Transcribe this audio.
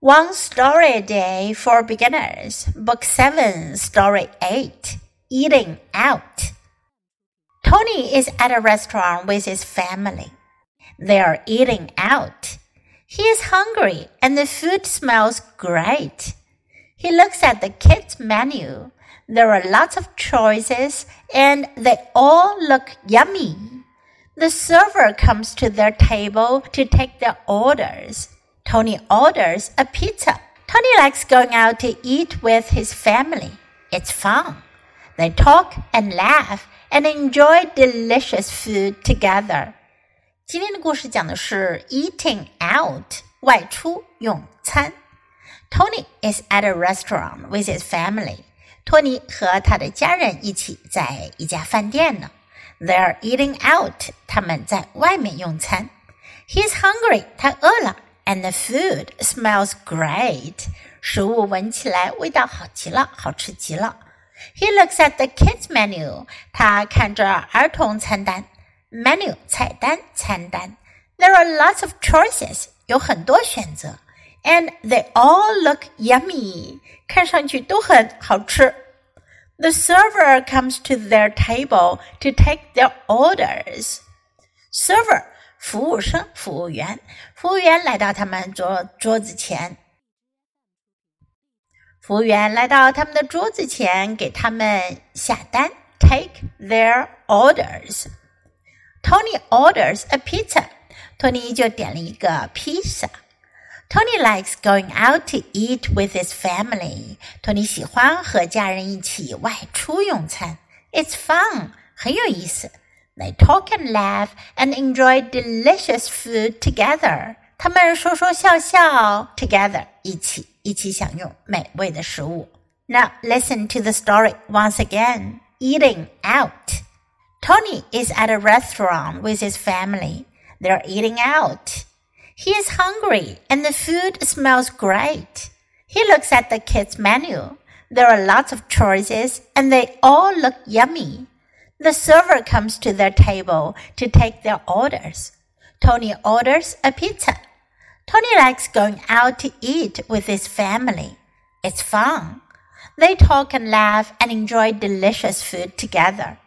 One Story a Day for Beginners, Book 7, Story 8 Eating Out. Tony is at a restaurant with his family. They are eating out. He is hungry and the food smells great. He looks at the kids' menu. There are lots of choices and they all look yummy. The server comes to their table to take their orders. Tony orders a pizza. Tony likes going out to eat with his family. It's fun. They talk and laugh and enjoy delicious food together. 今天的故事讲的是 eating out 外出用餐。Tony is at a restaurant with his family. 托尼和他的家人一起在一家饭店呢。They're eating out. 他们在外面用餐。He's hungry. 他饿了。 and the food smells great. 食物闻起来味道好极了，好吃极了。He looks at the kids menu. 他看着儿童餐单。Menu 菜单餐单。There are lots of choices. 有很多选择。And they all look yummy. 看上去都很好吃。The server comes to their table to take their orders. Server 服务生、服务员，服务员来到他们桌桌子前。服务员来到他们的桌子前，给他们下单，take their orders。Tony orders a pizza。托尼就点了一个披萨。Tony likes going out to eat with his family。托尼喜欢和家人一起外出用餐。It's fun，很有意思。they talk and laugh and enjoy delicious food together. 他们说说笑笑，together 一起一起享用美味的食物。Now listen to the story once again. Eating out. Tony is at a restaurant with his family. They're eating out. He is hungry and the food smells great. He looks at the kids' menu. There are lots of choices and they all look yummy. The server comes to their table to take their orders. Tony orders a pizza. Tony likes going out to eat with his family. It's fun. They talk and laugh and enjoy delicious food together.